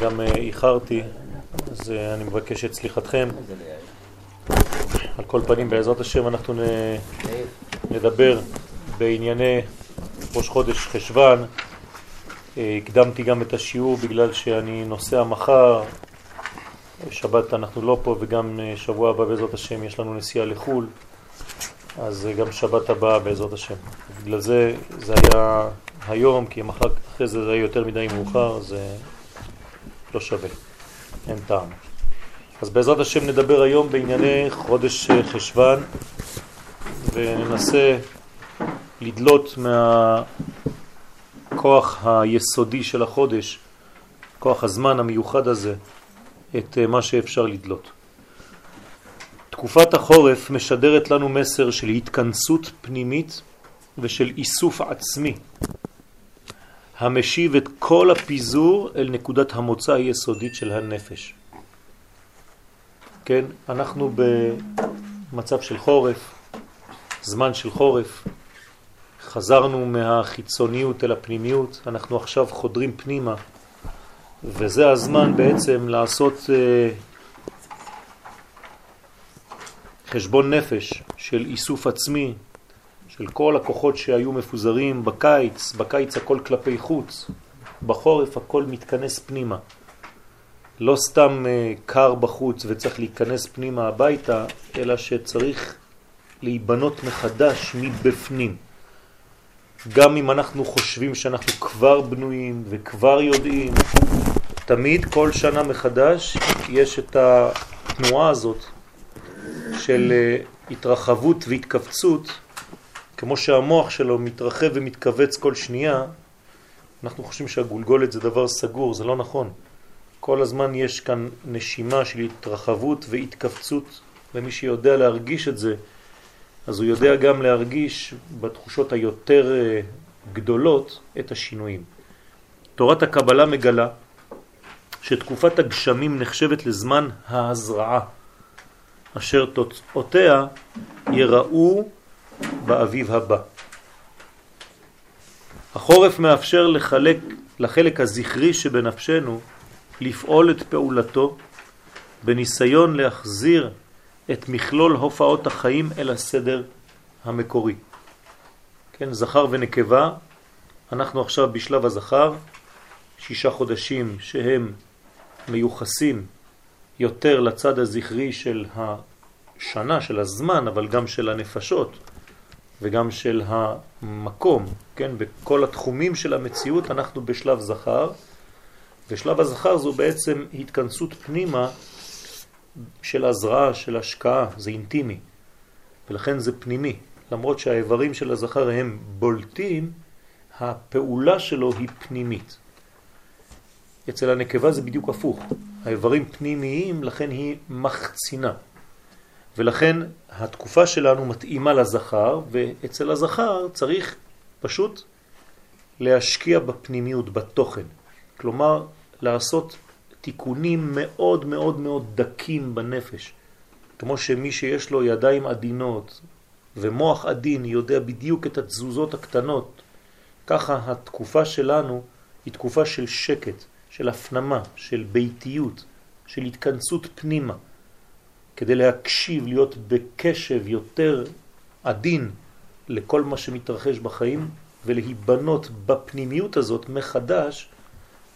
גם אה, איחרתי, אז אה, אני מבקש את סליחתכם. על כל פנים, בעזרת השם, אנחנו נדבר בענייני ראש חודש חשבן. אה, הקדמתי גם את השיעור בגלל שאני נוסע מחר, שבת אנחנו לא פה וגם שבוע הבא בעזרת השם יש לנו נסיעה לחו"ל, אז גם שבת הבאה בעזרת השם. בגלל זה זה היה היום, כי מחר אחרי זה זה היה יותר מדי מאוחר, זה לא שווה, אין טעם. אז בעזרת השם נדבר היום בענייני חודש חשבן וננסה לדלות מהכוח היסודי של החודש, כוח הזמן המיוחד הזה, את מה שאפשר לדלות. תקופת החורף משדרת לנו מסר של התכנסות פנימית ושל איסוף עצמי המשיב את כל הפיזור אל נקודת המוצא היסודית של הנפש. כן, אנחנו במצב של חורף, זמן של חורף, חזרנו מהחיצוניות אל הפנימיות, אנחנו עכשיו חודרים פנימה, וזה הזמן בעצם לעשות uh, חשבון נפש של איסוף עצמי, של כל הכוחות שהיו מפוזרים בקיץ, בקיץ הכל כלפי חוץ, בחורף הכל מתכנס פנימה. לא סתם uh, קר בחוץ וצריך להיכנס פנימה הביתה, אלא שצריך להיבנות מחדש מבפנים. גם אם אנחנו חושבים שאנחנו כבר בנויים וכבר יודעים, תמיד כל שנה מחדש יש את התנועה הזאת של uh, התרחבות והתכווצות כמו שהמוח שלו מתרחב ומתכווץ כל שנייה, אנחנו חושבים שהגולגולת זה דבר סגור, זה לא נכון. כל הזמן יש כאן נשימה של התרחבות והתכווצות, ומי שיודע להרגיש את זה, אז הוא יודע גם להרגיש בתחושות היותר אה, גדולות את השינויים. תורת הקבלה מגלה שתקופת הגשמים נחשבת לזמן ההזרעה, אשר תוצאותיה יראו באביב הבא. החורף מאפשר לחלק, לחלק הזכרי שבנפשנו לפעול את פעולתו בניסיון להחזיר את מכלול הופעות החיים אל הסדר המקורי. כן, זכר ונקבה, אנחנו עכשיו בשלב הזכר, שישה חודשים שהם מיוחסים יותר לצד הזכרי של השנה, של הזמן, אבל גם של הנפשות, וגם של המקום, כן? בכל התחומים של המציאות אנחנו בשלב זכר, ושלב הזכר זו בעצם התכנסות פנימה של הזרעה, של השקעה, זה אינטימי, ולכן זה פנימי. למרות שהאיברים של הזכר הם בולטים, הפעולה שלו היא פנימית. אצל הנקבה זה בדיוק הפוך. האיברים פנימיים, לכן היא מחצינה. ולכן התקופה שלנו מתאימה לזכר, ואצל הזכר צריך פשוט להשקיע בפנימיות, בתוכן. כלומר, לעשות תיקונים מאוד מאוד מאוד דקים בנפש. כמו שמי שיש לו ידיים עדינות ומוח עדין יודע בדיוק את התזוזות הקטנות, ככה התקופה שלנו היא תקופה של שקט, של הפנמה, של ביתיות, של התכנסות פנימה. כדי להקשיב, להיות בקשב יותר עדין לכל מה שמתרחש בחיים ולהיבנות בפנימיות הזאת מחדש,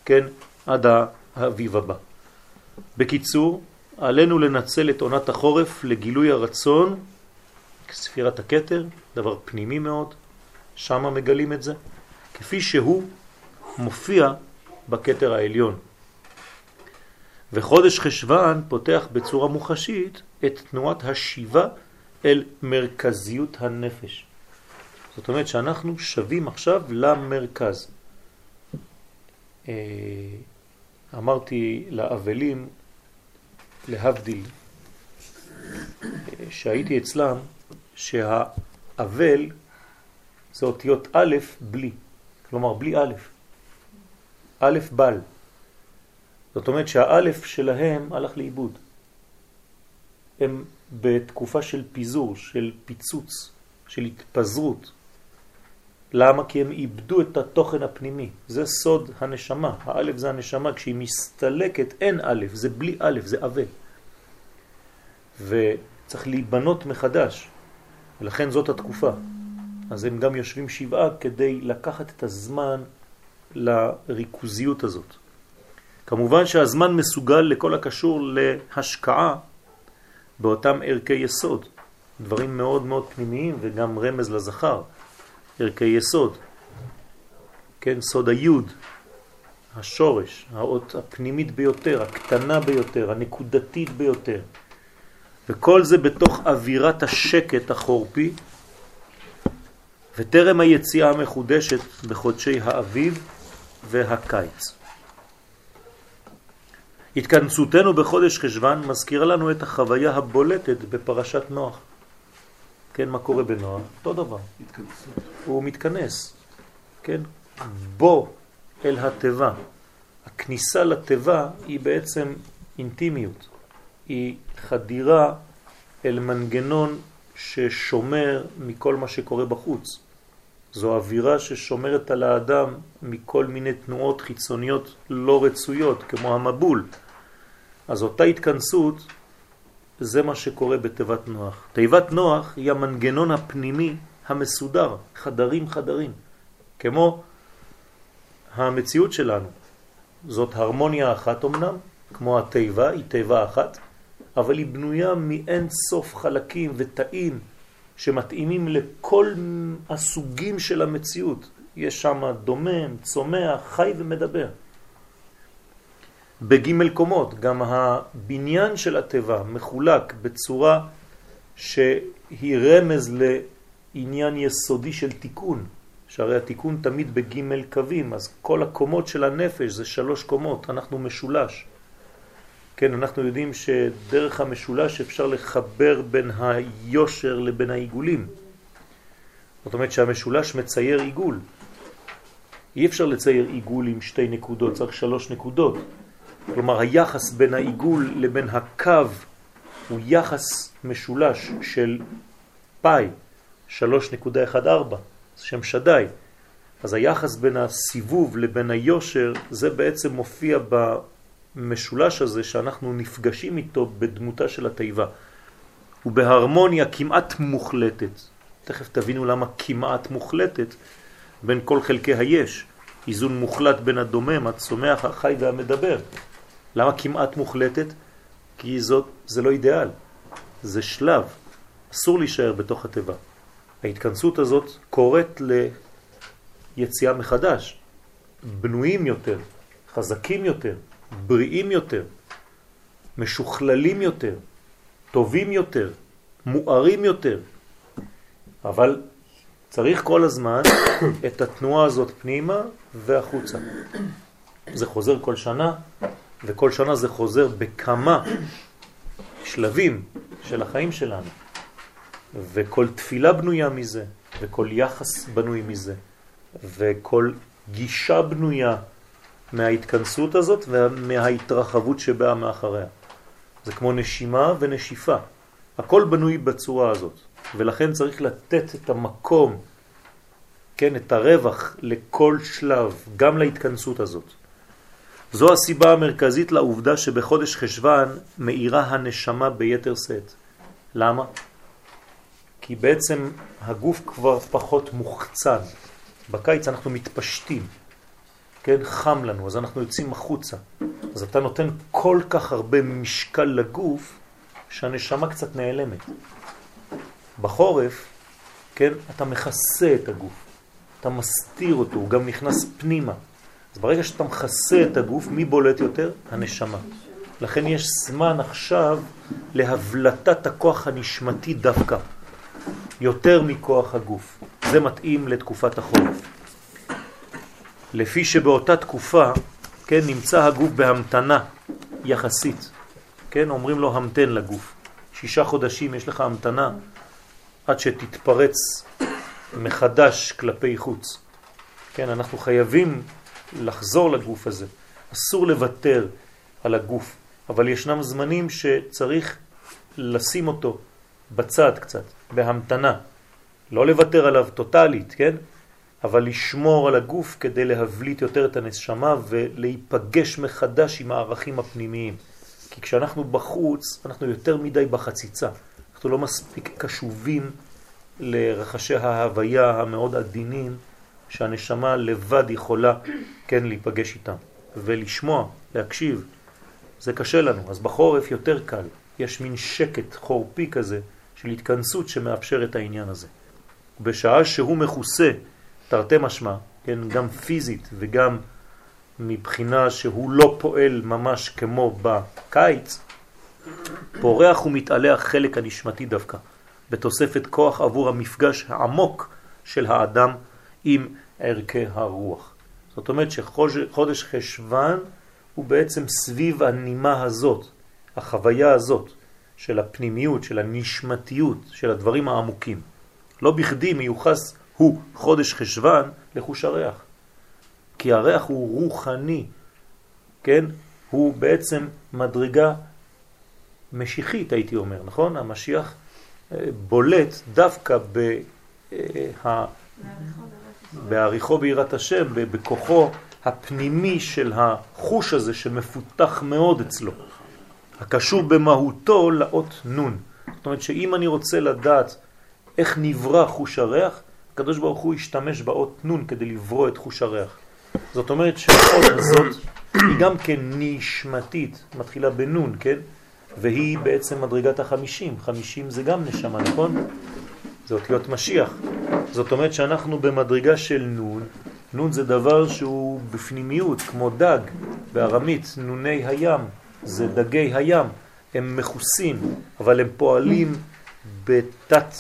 כן, עד האביב הבא. בקיצור, עלינו לנצל את עונת החורף לגילוי הרצון, ספירת הקטר, דבר פנימי מאוד, שם מגלים את זה, כפי שהוא מופיע בקטר העליון. וחודש חשבן פותח בצורה מוחשית את תנועת השיבה אל מרכזיות הנפש. זאת אומרת שאנחנו שווים עכשיו למרכז. אה, אמרתי לאבלים, להבדיל, שהייתי אצלם, שהאבל זה אותיות א' בלי, כלומר בלי א', א' בל. זאת אומרת שהאלף שלהם הלך לאיבוד. הם בתקופה של פיזור, של פיצוץ, של התפזרות. למה? כי הם איבדו את התוכן הפנימי. זה סוד הנשמה. האלף זה הנשמה. כשהיא מסתלקת אין אלף, זה בלי אלף, זה אבה. וצריך להיבנות מחדש. ולכן זאת התקופה. אז הם גם יושבים שבעה כדי לקחת את הזמן לריכוזיות הזאת. כמובן שהזמן מסוגל לכל הקשור להשקעה באותם ערכי יסוד, דברים מאוד מאוד פנימיים וגם רמז לזכר, ערכי יסוד, כן, סוד היוד, השורש, האות הפנימית ביותר, הקטנה ביותר, הנקודתית ביותר. וכל זה בתוך אווירת השקט החורפי, וטרם היציאה המחודשת בחודשי האביב והקיץ. התכנסותנו בחודש חשבן מזכירה לנו את החוויה הבולטת בפרשת נוח. כן, מה קורה בנוח? אותו דבר. התכנסות. הוא מתכנס, כן? בו אל הטבע. הכניסה לטבע היא בעצם אינטימיות. היא חדירה אל מנגנון ששומר מכל מה שקורה בחוץ. זו אווירה ששומרת על האדם מכל מיני תנועות חיצוניות לא רצויות, כמו המבול. אז אותה התכנסות, זה מה שקורה בתיבת נוח. תיבת נוח היא המנגנון הפנימי המסודר, חדרים חדרים, כמו המציאות שלנו. זאת הרמוניה אחת אמנם, כמו התיבה, היא תיבה אחת, אבל היא בנויה מאין סוף חלקים ותאים שמתאימים לכל הסוגים של המציאות. יש שם דומם, צומח, חי ומדבר. בג' קומות, גם הבניין של הטבע מחולק בצורה שהיא רמז לעניין יסודי של תיקון, שהרי התיקון תמיד בג' קווים, אז כל הקומות של הנפש זה שלוש קומות, אנחנו משולש. כן, אנחנו יודעים שדרך המשולש אפשר לחבר בין היושר לבין העיגולים. זאת אומרת שהמשולש מצייר עיגול. אי אפשר לצייר עיגול עם שתי נקודות, צריך שלוש נקודות. כלומר, היחס בין העיגול לבין הקו הוא יחס משולש של פאי, 3.14, שם שדאי. אז היחס בין הסיבוב לבין היושר, זה בעצם מופיע המשולש הזה שאנחנו נפגשים איתו בדמותה של התיבה. ובהרמוניה כמעט מוחלטת. תכף תבינו למה כמעט מוחלטת בין כל חלקי היש. איזון מוחלט בין הדומם, הצומח, החי והמדבר. למה כמעט מוחלטת? כי זאת, זה לא אידיאל, זה שלב, אסור להישאר בתוך הטבע. ההתכנסות הזאת קוראת ליציאה מחדש, בנויים יותר, חזקים יותר, בריאים יותר, משוכללים יותר, טובים יותר, מוארים יותר. אבל צריך כל הזמן את התנועה הזאת פנימה והחוצה. זה חוזר כל שנה, וכל שנה זה חוזר בכמה שלבים של החיים שלנו. וכל תפילה בנויה מזה, וכל יחס בנוי מזה, וכל גישה בנויה מההתכנסות הזאת ומההתרחבות שבאה מאחריה. זה כמו נשימה ונשיפה. הכל בנוי בצורה הזאת, ולכן צריך לתת את המקום, כן, את הרווח לכל שלב, גם להתכנסות הזאת. זו הסיבה המרכזית לעובדה שבחודש חשבן מאירה הנשמה ביתר סט. למה? כי בעצם הגוף כבר פחות מוחצן. בקיץ אנחנו מתפשטים. כן, חם לנו, אז אנחנו יוצאים החוצה. אז אתה נותן כל כך הרבה משקל לגוף, שהנשמה קצת נעלמת. בחורף, כן, אתה מכסה את הגוף, אתה מסתיר אותו, הוא גם נכנס פנימה. אז ברגע שאתה מכסה את הגוף, מי בולט יותר? הנשמה. לכן יש זמן עכשיו להבלטת הכוח הנשמתי דווקא, יותר מכוח הגוף. זה מתאים לתקופת החורף. לפי שבאותה תקופה, כן, נמצא הגוף בהמתנה יחסית. כן, אומרים לו המתן לגוף. שישה חודשים יש לך המתנה עד שתתפרץ מחדש כלפי חוץ. כן, אנחנו חייבים לחזור לגוף הזה. אסור לוותר על הגוף, אבל ישנם זמנים שצריך לשים אותו בצד קצת, בהמתנה. לא לוותר עליו טוטלית, כן? אבל לשמור על הגוף כדי להבליט יותר את הנשמה ולהיפגש מחדש עם הערכים הפנימיים. כי כשאנחנו בחוץ, אנחנו יותר מדי בחציצה. אנחנו לא מספיק קשובים לרחשי ההוויה המאוד עדינים שהנשמה לבד יכולה כן להיפגש איתם ולשמוע, להקשיב. זה קשה לנו, אז בחורף יותר קל. יש מין שקט חורפי כזה של התכנסות שמאפשר את העניין הזה. בשעה שהוא מכוסה, תרתי משמע, כן, גם פיזית וגם מבחינה שהוא לא פועל ממש כמו בקיץ, פורח ומתעלה החלק הנשמתי דווקא, בתוספת כוח עבור המפגש העמוק של האדם עם ערכי הרוח. זאת אומרת שחודש חשבן הוא בעצם סביב הנימה הזאת, החוויה הזאת של הפנימיות, של הנשמתיות, של הדברים העמוקים. לא בכדי מיוחס הוא חודש חשבן לחוש הריח. כי הריח הוא רוחני, כן? הוא בעצם מדרגה משיחית, הייתי אומר, נכון? המשיח אה, בולט דווקא ב... אה, בעריכו בירת השם, בכוחו הפנימי של החוש הזה שמפותח מאוד אצלו, הקשור במהותו לאות נון. זאת אומרת שאם אני רוצה לדעת איך נברא חוש הריח, הקדוש ברוך הוא השתמש באות נון כדי לברוא את חוש הריח. זאת אומרת שהאות הזאת היא גם כן נשמתית, מתחילה בנון, כן? והיא בעצם מדרגת החמישים. חמישים זה גם נשמה, נכון? זה אותיות משיח. זאת אומרת שאנחנו במדרגה של נון, נון זה דבר שהוא בפנימיות, כמו דג, בארמית, נוני הים, זה דגי הים, הם מכוסים, אבל הם פועלים בתת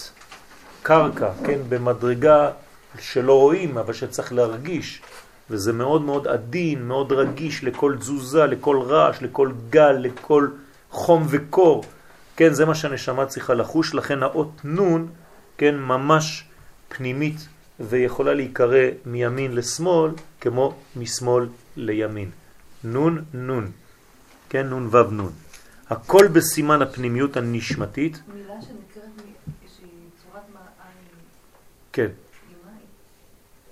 קרקע, כן, במדרגה שלא רואים, אבל שצריך להרגיש, וזה מאוד מאוד עדין, מאוד רגיש לכל תזוזה, לכל רעש, לכל גל, לכל חום וקור. כן, זה מה שהנשמה צריכה לחוש, לכן האות נון, כן, ממש פנימית ויכולה להיקרא מימין לשמאל כמו משמאל לימין. נון נון, כן, נון וו נון. הכל בסימן הפנימיות הנשמתית. מילה כן.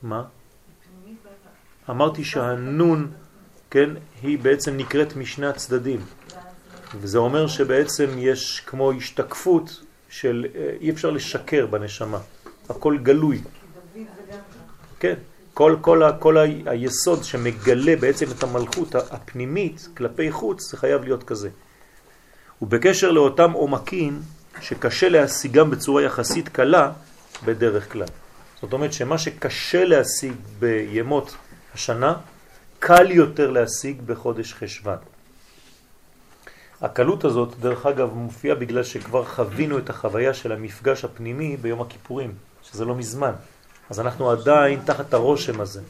מה? אמרתי שהנון, כן, היא בעצם נקראת משני הצדדים. וזה אומר שבעצם יש כמו השתקפות של אה, אי אפשר לשקר בנשמה. הכל גלוי. כן, כל, כל, כל היסוד שמגלה בעצם את המלכות הפנימית כלפי חוץ, זה חייב להיות כזה. ובקשר לאותם עומקים שקשה להשיגם בצורה יחסית קלה בדרך כלל. זאת אומרת שמה שקשה להשיג בימות השנה, קל יותר להשיג בחודש חשבן. הקלות הזאת, דרך אגב, מופיעה בגלל שכבר חווינו את החוויה של המפגש הפנימי ביום הכיפורים, שזה לא מזמן. אז אנחנו עדיין תחת הרושם הזה.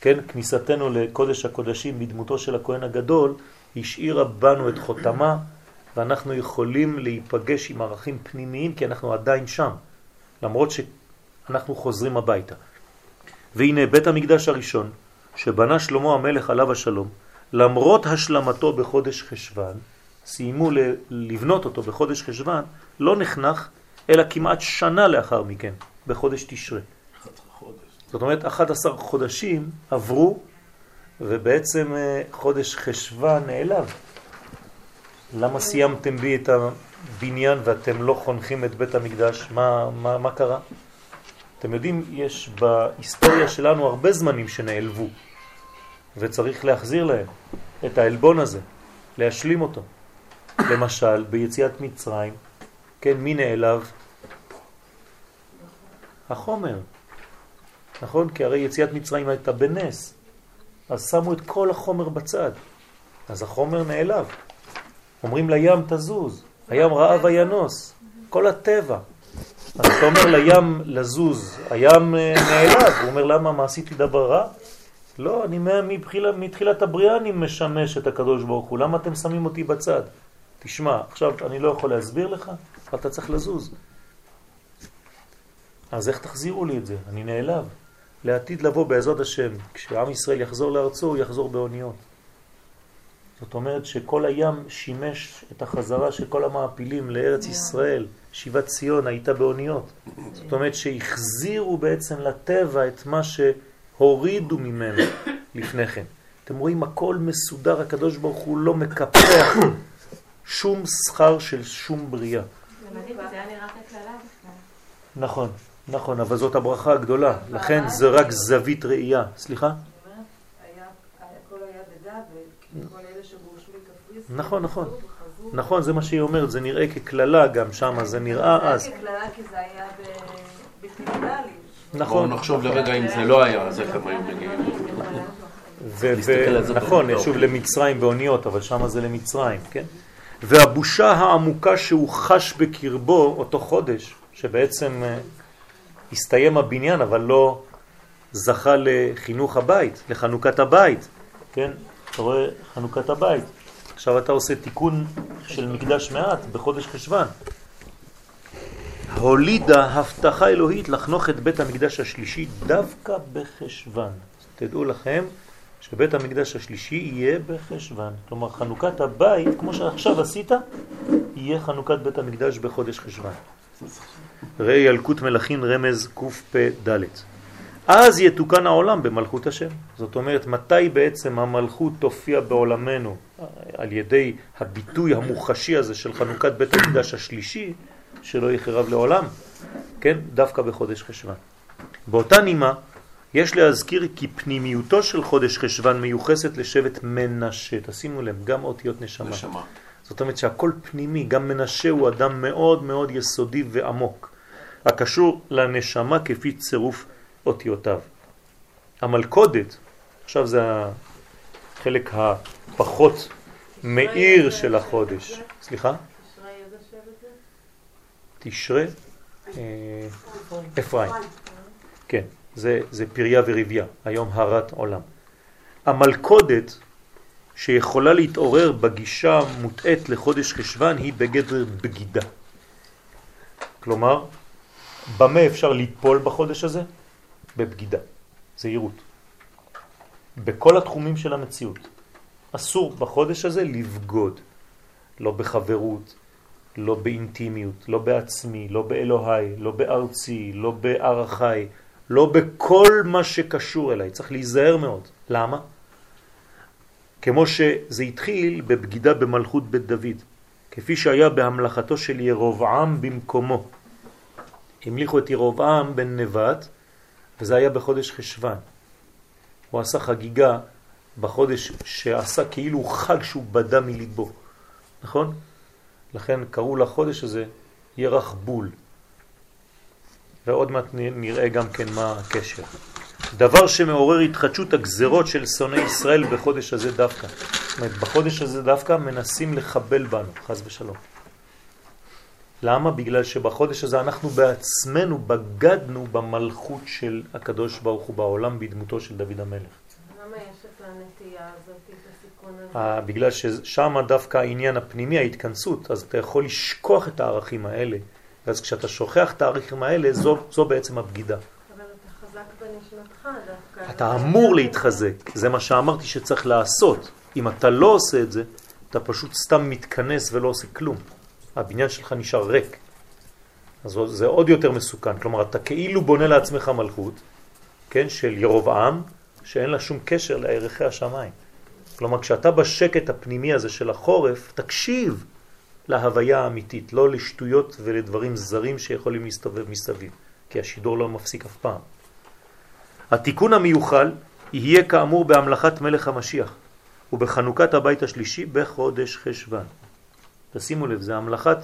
כן, כניסתנו לקודש הקודשים בדמותו של הכהן הגדול, השאירה בנו את חותמה, ואנחנו יכולים להיפגש עם ערכים פנימיים, כי אנחנו עדיין שם, למרות שאנחנו חוזרים הביתה. והנה בית המקדש הראשון, שבנה שלמה המלך עליו השלום, למרות השלמתו בחודש חשבן, סיימו לבנות אותו בחודש חשבן, לא נחנך, אלא כמעט שנה לאחר מכן, בחודש תשרה. זאת אומרת, 11 חודשים עברו, ובעצם אה, חודש חשבן נעלב. למה סיימתם בי את הבניין ואתם לא חונכים את בית המקדש? מה, מה, מה קרה? אתם יודעים, יש בהיסטוריה שלנו הרבה זמנים שנעלבו, וצריך להחזיר להם את העלבון הזה, להשלים אותו. למשל, ביציאת מצרים, כן, מי נעלב? החומר. נכון? כי הרי יציאת מצרים הייתה בנס. אז שמו את כל החומר בצד. אז החומר נעלב. אומרים לים תזוז, הים רעב וינוס, כל הטבע. אז אתה אומר לים לזוז, הים אה, נעלב, הוא אומר למה, מה עשיתי דבר רע? לא, אני מתחילה, מתחילת הבריאה אני משמש את הקדוש ברוך הוא, למה אתם שמים אותי בצד? תשמע, עכשיו אני לא יכול להסביר לך, אתה צריך לזוז. אז איך תחזירו לי את זה? אני נעלב. לעתיד לבוא בעזרת השם, כשעם ישראל יחזור לארצו, הוא יחזור באוניות. זאת אומרת שכל הים שימש את החזרה של כל המעפילים לארץ ישראל. שיבת ציון הייתה באוניות. זאת אומרת שהחזירו בעצם לטבע את מה שהורידו ממנו לפני כן. אתם רואים, הכל מסודר, הקדוש ברוך הוא לא מקפח שום שכר של שום בריאה. נכון, נכון, אבל זאת הברכה הגדולה, לכן זה רק זווית ראייה. סליחה? נכון, נכון. נכון, זה מה שהיא אומרת, זה נראה כקללה גם שם, זה נראה אז. זה כקללה כי זה היה בפיליטלי. נכון. בואו נחשוב לרגע אם זה לא היה, אז איך הם היו מגיעים. נכון. שוב למצרים באוניות, אבל שם זה למצרים, כן? והבושה העמוקה שהוא חש בקרבו אותו חודש, שבעצם אה, הסתיים הבניין, אבל לא זכה לחינוך הבית, לחנוכת הבית, כן? אתה רואה חנוכת הבית. עכשיו אתה עושה תיקון של מקדש מעט בחודש חשבן. הולידה הבטחה אלוהית לחנוך את בית המקדש השלישי דווקא בחשבן. תדעו לכם שבית המקדש השלישי יהיה בחשבן. כלומר, חנוכת הבית, כמו שעכשיו עשית, יהיה חנוכת בית המקדש בחודש חשבן. ראי ילקוט מלאכין רמז קפ"ד. אז יתוקן העולם במלכות השם. זאת אומרת, מתי בעצם המלכות תופיע בעולמנו על ידי הביטוי המוחשי הזה של חנוכת בית המקדש השלישי, שלא יחרב לעולם, כן? דווקא בחודש חשבן. באותה נימה, יש להזכיר כי פנימיותו של חודש חשבן מיוחסת לשבט מנשה. תשימו לב, גם אותיות נשמה. נשמה. זאת אומרת שהכל פנימי, גם מנשה הוא אדם מאוד מאוד יסודי ועמוק, הקשור לנשמה כפי צירוף אותיותיו. המלכודת, עכשיו זה החלק הפחות מאיר של החודש. סליחה? תשרה? אה, אפרים. כן, זה, זה פריה ורביה, היום הרת עולם. המלכודת שיכולה להתעורר בגישה מוטעת לחודש חשבן היא בגדר בגידה. כלומר, במה אפשר ליפול בחודש הזה? בבגידה, זהירות. בכל התחומים של המציאות. אסור בחודש הזה לבגוד, לא בחברות, לא באינטימיות, לא בעצמי, לא באלוהי, לא בארצי, לא בערכי, לא בכל מה שקשור אליי. צריך להיזהר מאוד. למה? כמו שזה התחיל בבגידה במלכות בית דוד, כפי שהיה בהמלכתו של ירובעם במקומו. המליכו את ירובעם בן נבט, וזה היה בחודש חשבן. הוא עשה חגיגה בחודש שעשה כאילו חג שהוא בדה מליבו, נכון? לכן קראו לחודש הזה ירח בול. ועוד מעט נראה גם כן מה הקשר. דבר שמעורר התחדשות הגזרות של שונאי ישראל בחודש הזה דווקא. זאת אומרת, בחודש הזה דווקא מנסים לחבל בנו, חז ושלום. למה? בגלל שבחודש הזה אנחנו בעצמנו בגדנו במלכות של הקדוש ברוך הוא בעולם בדמותו של דוד המלך. למה יש את הנטייה הזאת, את הסיכון הזה? אה, בגלל ששם דווקא העניין הפנימי, ההתכנסות, אז אתה יכול לשכוח את הערכים האלה, ואז כשאתה שוכח את הערכים האלה, זו, זו בעצם הבגידה. אבל אתה חזק בנשמתך דווקא. אתה אמור להתחזק, זה מה שאמרתי שצריך לעשות. אם אתה לא עושה את זה, אתה פשוט סתם מתכנס ולא עושה כלום. הבניין שלך נשאר ריק. אז זה עוד יותר מסוכן. כלומר, אתה כאילו בונה לעצמך מלכות, כן, של ירובעם, שאין לה שום קשר לערכי השמיים. כלומר, כשאתה בשקט הפנימי הזה של החורף, תקשיב להוויה האמיתית, לא לשטויות ולדברים זרים שיכולים להסתובב מסביב, כי השידור לא מפסיק אף פעם. התיקון המיוחל יהיה כאמור בהמלכת מלך המשיח ובחנוכת הבית השלישי בחודש חשבן. תשימו לב, זה המלכת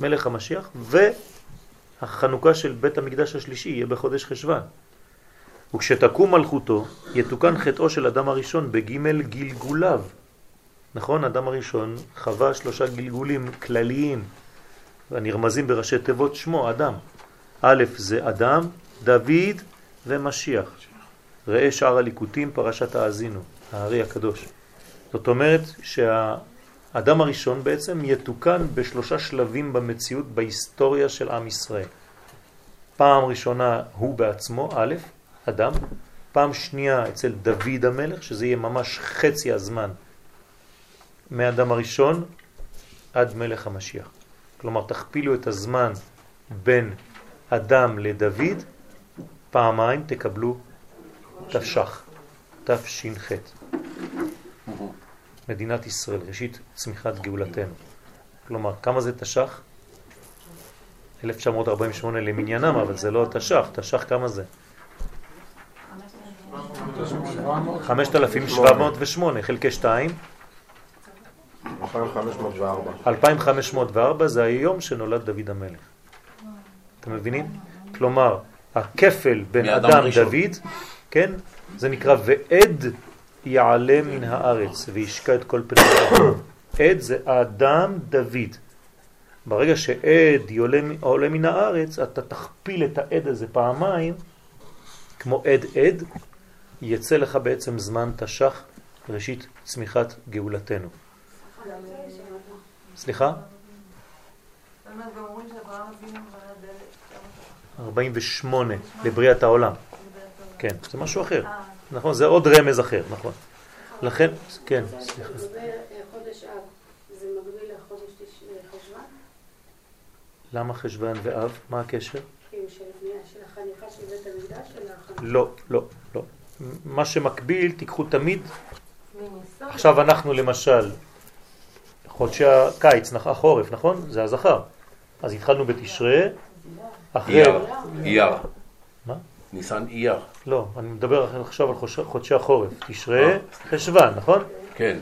מלך המשיח והחנוכה של בית המקדש השלישי יהיה בחודש חשבן. וכשתקום מלכותו, יתוקן חטאו של אדם הראשון בגימל גלגוליו. נכון, אדם הראשון חווה שלושה גלגולים כלליים, הנרמזים בראשי תיבות שמו, אדם. א' זה אדם, דוד ומשיח. ראה שאר הליקוטים, פרשת האזינו, הארי הקדוש. זאת אומרת שהאדם הראשון בעצם יתוקן בשלושה שלבים במציאות בהיסטוריה של עם ישראל. פעם ראשונה הוא בעצמו, א', אדם, פעם שנייה אצל דוד המלך, שזה יהיה ממש חצי הזמן מאדם הראשון עד מלך המשיח. כלומר, תכפילו את הזמן בין אדם לדוד, פעמיים תקבלו תש"ח, תש"ח. מדינת ישראל, ראשית צמיחת גאולתנו. כלומר, כמה זה תש"ח? 1948 למניינם, אבל זה לא תש"ח, תש"ח כמה זה? 5,708 חלקי 2. 2504. 2,504 זה היום שנולד דוד המלך. אתם מבינים? כלומר, הכפל בין אדם. דוד, כן? זה נקרא ועד יעלה מן הארץ וישקע את כל פני האדם. עד זה האדם דוד. ברגע שעד יעלה, עולה מן הארץ, אתה תכפיל את העד הזה פעמיים, כמו עד עד, יצא לך בעצם זמן תש"ח, ראשית צמיחת גאולתנו. סליחה? זאת אומרת, גם אומרים שאברהם אבינו נולד אלף- 48 לבריאת העולם. כן, זה משהו אחר. נכון, זה עוד רמז אחר, נכון. לכן, כן, סליחה. לגבי חודש אב, זה מקביל לחודש תש- חשוון? למה חשבן ואב? מה הקשר? של הבנייה של החניכה של בית המקדש של החניכה? לא, לא, לא. מה שמקביל, תיקחו תמיד. עכשיו אנחנו למשל, חודשי הקיץ, החורף, נכון? זה הזכר. אז התחלנו בתשרה, אחרי... אייר. מה? ניסן אייר. לא, אני מדבר עכשיו על חודשי החורף. תשרה, אה. חשבן, נכון? כן.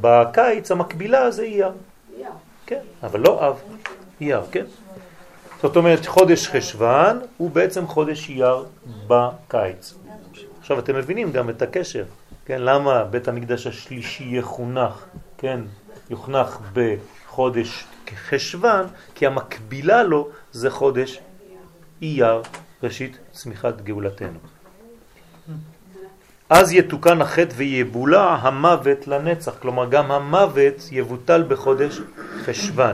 בקיץ המקבילה זה אייר. אייר. כן, אבל לא אב, אייר, כן? זאת אומרת, חודש חשבן הוא בעצם חודש אייר בקיץ. עכשיו אתם מבינים גם את הקשר, כן? למה בית המקדש השלישי יחונך, כן? יוחנך בחודש חשבן, כי המקבילה לו זה חודש אייר, ראשית צמיחת גאולתנו. אז יתוקן החטא ויבולע המוות לנצח, כלומר גם המוות יבוטל בחודש חשבן.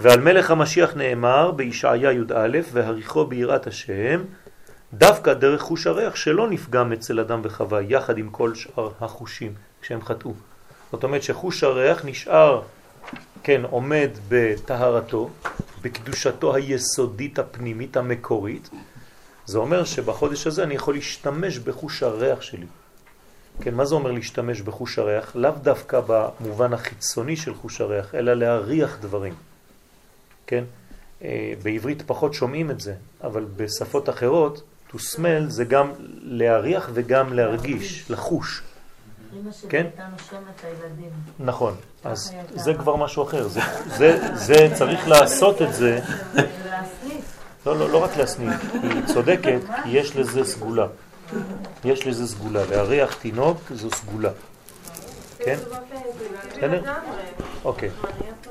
ועל מלך המשיח נאמר בישעיה י"א והריחו ביראת השם דווקא דרך חוש הריח שלא נפגם אצל אדם וחווה יחד עם כל שאר החושים כשהם חטאו. זאת אומרת שחוש הריח נשאר, כן, עומד בטהרתו, בקדושתו היסודית הפנימית המקורית. זה אומר שבחודש הזה אני יכול להשתמש בחוש הריח שלי. כן, מה זה אומר להשתמש בחוש הריח? לאו דווקא במובן החיצוני של חוש הריח, אלא להריח דברים. כן? אה, בעברית פחות שומעים את זה, אבל בשפות אחרות, to smell זה גם להריח וגם להרגיש, לחוש. אמא שלי כן? הייתה נושמת הילדים. אז זה. כבר משהו אחר. זה, זה, זה צריך לעשות את זה. לא, לא, לא רק להסניף, היא צודקת, יש לזה סגולה. יש לזה סגולה. להריח תינוק זו סגולה. כן? בסדר? אוקיי.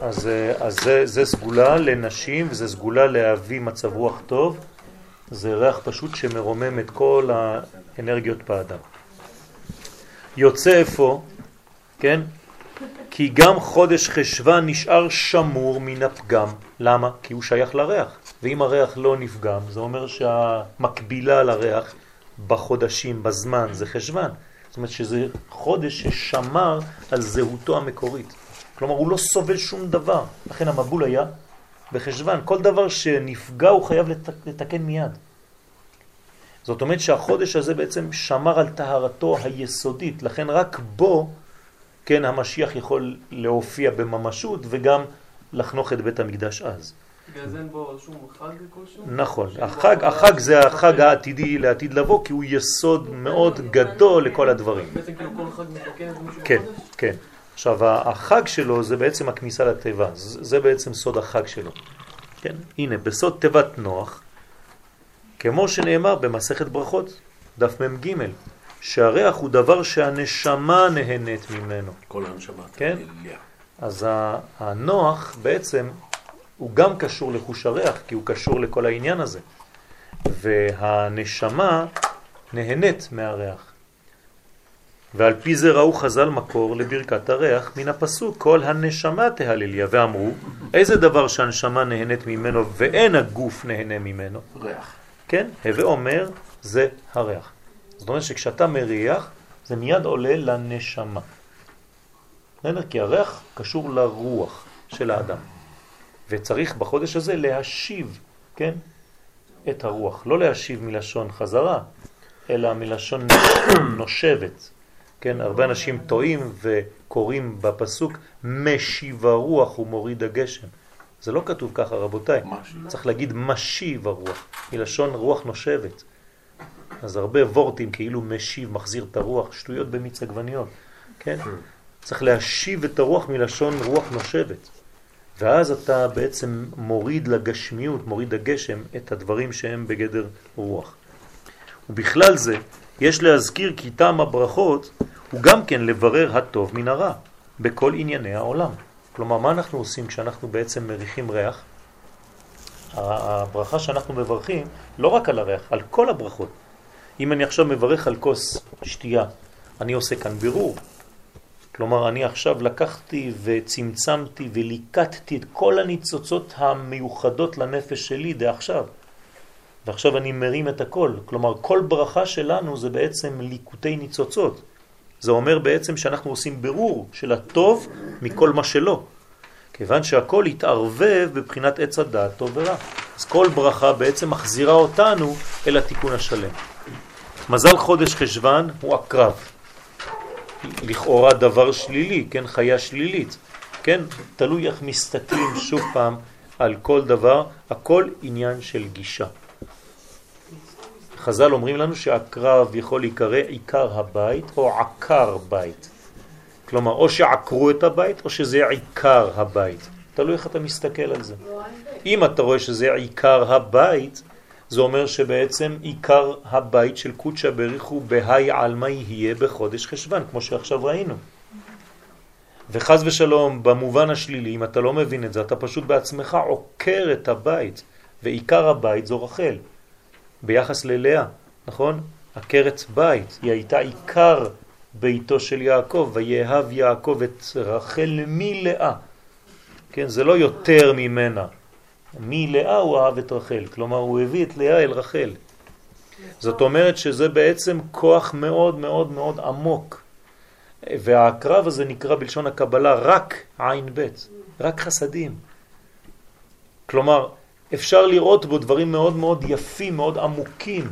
אז, אז זה, זה סגולה לנשים וזה סגולה להביא מצב רוח טוב. זה ריח פשוט שמרומם את כל האנרגיות באדם. יוצא איפה, כן? כי גם חודש חשבן נשאר שמור מן הפגם. למה? כי הוא שייך לריח. ואם הריח לא נפגם, זה אומר שהמקבילה לריח בחודשים, בזמן, זה חשבן. זאת אומרת שזה חודש ששמר על זהותו המקורית. כלומר, הוא לא סובל שום דבר. לכן המבול היה בחשבן. כל דבר שנפגע הוא חייב לתק, לתקן מיד. זאת אומרת שהחודש הזה בעצם שמר על טהרתו היסודית, לכן רק בו, כן, המשיח יכול להופיע בממשות וגם לחנוך את בית המקדש אז. בגלל זה אין בו שום חג כלשהו? נכון, החג, החג זה החג חג. העתידי לעתיד לבוא, כי הוא יסוד מאוד גדול לכל הדברים. בעצם כאילו כל חג מתקן את מישהו כן? כן. עכשיו, החג שלו זה בעצם הכניסה לתיבה, זה בעצם סוד החג שלו. כן, הנה, בסוד תיבת נוח, כמו שנאמר במסכת ברכות, דף מ"ג, שהריח הוא דבר שהנשמה נהנית ממנו. כל הנשמה. כן. אז הנוח בעצם הוא גם קשור לחוש הריח, כי הוא קשור לכל העניין הזה. והנשמה נהנית מהריח. ועל פי זה ראו חז"ל מקור לברכת הריח מן הפסוק כל הנשמה תהלליה ואמרו איזה דבר שהנשמה נהנית ממנו ואין הגוף נהנה ממנו ריח. כן? הווה אומר זה הריח. זאת אומרת שכשאתה מריח זה מיד עולה לנשמה. כי הריח קשור לרוח של האדם. וצריך בחודש הזה להשיב, כן? את הרוח. לא להשיב מלשון חזרה, אלא מלשון נושבת. כן, הרבה אנשים טועים וקוראים בפסוק משיב הרוח ומוריד הגשם. זה לא כתוב ככה רבותיי, צריך להגיד משיב הרוח, מלשון רוח נושבת. אז הרבה וורטים כאילו משיב, מחזיר את הרוח, שטויות במיץ עגבניות, כן? צריך להשיב את הרוח מלשון רוח נושבת. ואז אתה בעצם מוריד לגשמיות, מוריד הגשם, את הדברים שהם בגדר רוח. ובכלל זה, יש להזכיר כי טעם הברכות הוא גם כן לברר הטוב מן הרע בכל ענייני העולם. כלומר, מה אנחנו עושים כשאנחנו בעצם מריחים ריח? הברכה שאנחנו מברכים לא רק על הריח, על כל הברכות. אם אני עכשיו מברך על כוס שתייה, אני עושה כאן בירור. כלומר, אני עכשיו לקחתי וצמצמתי וליקטתי את כל הניצוצות המיוחדות לנפש שלי דעכשיו. ועכשיו אני מרים את הכל. כלומר, כל ברכה שלנו זה בעצם ליקוטי ניצוצות. זה אומר בעצם שאנחנו עושים ברור של הטוב מכל מה שלא. כיוון שהכל התערבב בבחינת עץ הדעת טוב ורע. אז כל ברכה בעצם מחזירה אותנו אל התיקון השלם. מזל חודש חשבן הוא הקרב. לכאורה דבר שלילי, כן, חיה שלילית. כן, תלוי איך מסתכלים שוב פעם על כל דבר, הכל עניין של גישה. חז"ל אומרים לנו שהקרב יכול להיקרא עיקר הבית או עקר בית. כלומר, או שעקרו את הבית או שזה עיקר הבית. תלוי איך אתה מסתכל על זה. אם אתה רואה שזה עיקר הבית, זה אומר שבעצם עיקר הבית של קודשא בריחו בהי עלמא יהיה בחודש חשבן, כמו שעכשיו ראינו. וחז ושלום, במובן השלילי, אם אתה לא מבין את זה, אתה פשוט בעצמך עוקר את הבית, ועיקר הבית זו רחל. ביחס ללאה, נכון? עקרת בית, היא הייתה עיקר ביתו של יעקב, ויאהב יעקב את רחל מלאה. כן, זה לא יותר ממנה. מלאה הוא אהב את רחל, כלומר הוא הביא את לאה אל רחל. זאת אומרת שזה בעצם כוח מאוד מאוד מאוד עמוק. והקרב הזה נקרא בלשון הקבלה רק עין בית, רק חסדים. כלומר, אפשר לראות בו דברים מאוד מאוד יפים, מאוד עמוקים.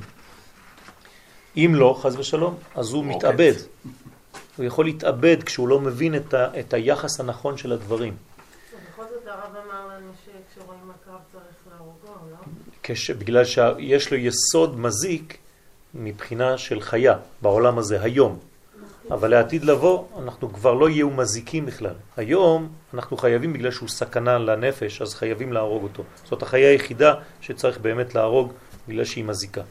אם לא, חז ושלום, אז הוא מתאבד. הוא יכול להתאבד כשהוא לא מבין את, ה, את היחס הנכון של הדברים. צריך להרוגו, לא? כש, בגלל שיש לו יסוד מזיק מבחינה של חיה בעולם הזה היום. אבל לעתיד לבוא אנחנו כבר לא יהיו מזיקים בכלל. היום אנחנו חייבים בגלל שהוא סכנה לנפש, אז חייבים להרוג אותו. זאת החיה היחידה שצריך באמת להרוג בגלל שהיא מזיקה.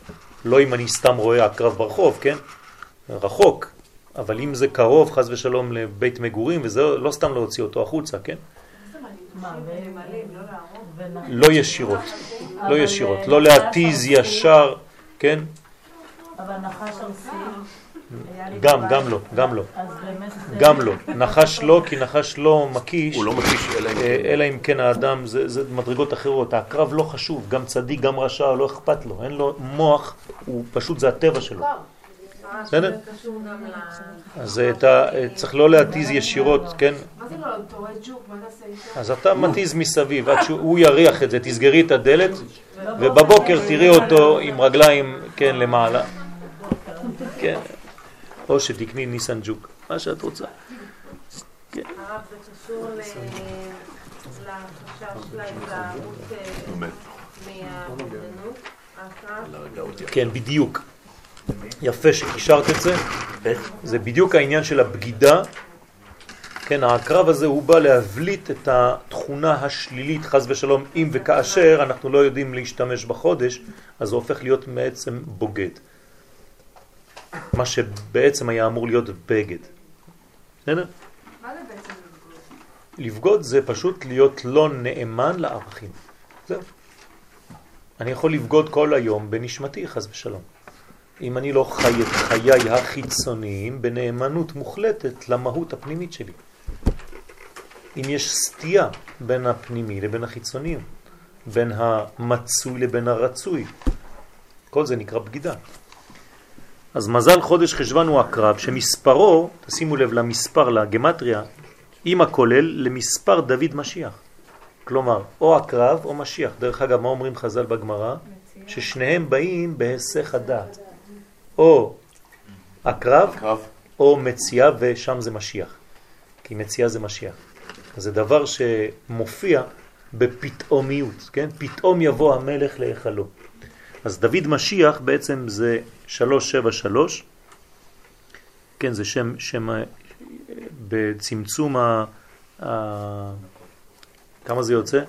לא אם אני סתם רואה הקרב ברחוב, כן? רחוק, אבל אם זה קרוב חז ושלום לבית מגורים, וזה לא סתם להוציא אותו החוצה, כן? לא ישירות, לא ישירות, לא להתיז ישר, כן? אבל נחש לי גם, גם לא, גם לא. גם לא. נחש לא, כי נחש לא מקיש, הוא לא מקיש אלא אם אה, כן. אלא אם כן האדם, זה, זה מדרגות אחרות. הקרב לא חשוב, גם צדיק, גם רשע, לא אכפת לו. אין לו מוח, הוא פשוט, זה הטבע שלו. בסדר? זה קשור גם ל... אז אתה אה, צריך לא להתיז ישירות, כן? מה זה לא, אתה רואה ג'וק, מה תעשה? אז אתה מתיז מסביב, עד שהוא יריח את זה, תסגרי את הדלת, ובבוקר תראי אותו עם רגליים, כן, למעלה. כן. או שתקני ניסן ג'וק, מה שאת רוצה. הרב, זה קשור לחשש להתלהבות אה. מהאובדנות. כן, בדיוק. יפה שקישרת את זה. זה בדיוק העניין של הבגידה. כן, הקרב הזה הוא בא להבליט את התכונה השלילית, חז ושלום, אם וכאשר אנחנו לא יודעים להשתמש בחודש, אז זה הופך להיות בעצם בוגד. מה שבעצם היה אמור להיות בגד. בסדר? מה זה בעצם לבגוד? לבגוד זה פשוט להיות לא נאמן לערכים. זהו. אני יכול לבגוד כל היום בנשמתי, חז ושלום. אם אני לא חי את חיי החיצוניים בנאמנות מוחלטת למהות הפנימית שלי. אם יש סתייה בין הפנימי לבין החיצוניים, בין המצוי לבין הרצוי, כל זה נקרא בגידה. אז מזל חודש חשבן הוא הקרב, שמספרו, תשימו לב למספר, לגמטריה, עם הכולל למספר דוד משיח. כלומר, או הקרב או משיח. דרך אגב, מה אומרים חז"ל בגמרא? ששניהם באים בהיסח הדעת. או הקרב קרב. או מציאה ושם זה משיח. כי מציאה זה משיח. זה דבר שמופיע בפתאומיות, כן? פתאום יבוא המלך להיכלו. אז דוד משיח בעצם זה 373, כן, זה שם, שם אה, בצמצום ה... ה... כמה זה יוצא?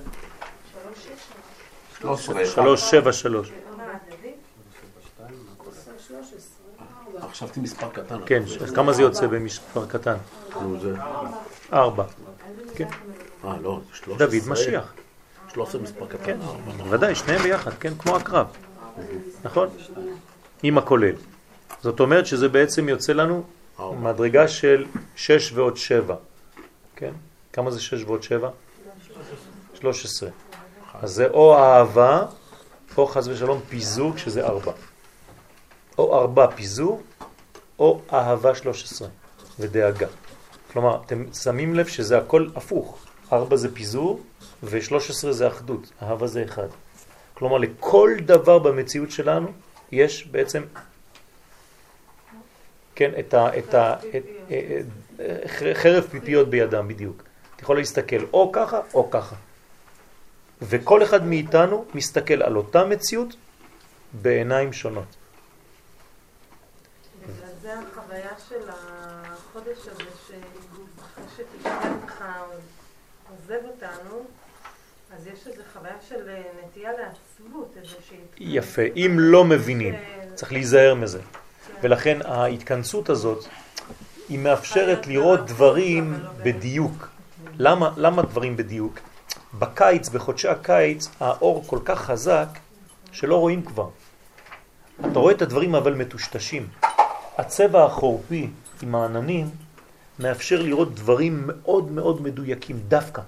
13. 373. חשבתי מספר קטן. כן, אז כמה זה יוצא במספר קטן? נו, זה... 4. כן, אה, לא, זה 13. דוד משיח. 13 מספר קטן. כן, ארבע, נכון. ודאי, שניהם ביחד, כן, כמו הקרב. נכון? עם הכולל. זאת אומרת שזה בעצם יוצא לנו ארבע. מדרגה של 6 ועוד 7. כן? כמה זה 6 ועוד 7? 13. אז זה או אהבה, או חס ושלום פיזור, שזה 4. או 4 פיזור, או אהבה 13 ודאגה. כלומר, אתם שמים לב שזה הכל הפוך. 4 זה פיזור, ו-13 זה אחדות. אהבה זה אחד. כלומר, לכל דבר במציאות שלנו יש בעצם, כן, את ה... את ה את, אה, אה, חרב פיפיות בידם בדיוק. אתה יכול להסתכל או ככה או ככה. וכל אחד מאיתנו מסתכל על אותה מציאות בעיניים שונות. זה החוויה של החודש הזה, שאחרי שתשכן ככה עוזב אותנו, אז יש איזו חוויה של אה, נטייה לעצבות, איזושהי... יפה. אם לא מבינים, אה, צריך להיזהר מזה. ולכן ההתכנסות הזאת, היא מאפשרת לראות דברים בדיוק. למה, למה דברים בדיוק? בקיץ, בחודשי הקיץ, האור כל כך חזק שלא רואים כבר. אתה רואה את הדברים אבל מטושטשים. הצבע החורפי עם העננים מאפשר לראות דברים מאוד מאוד מדויקים דווקא,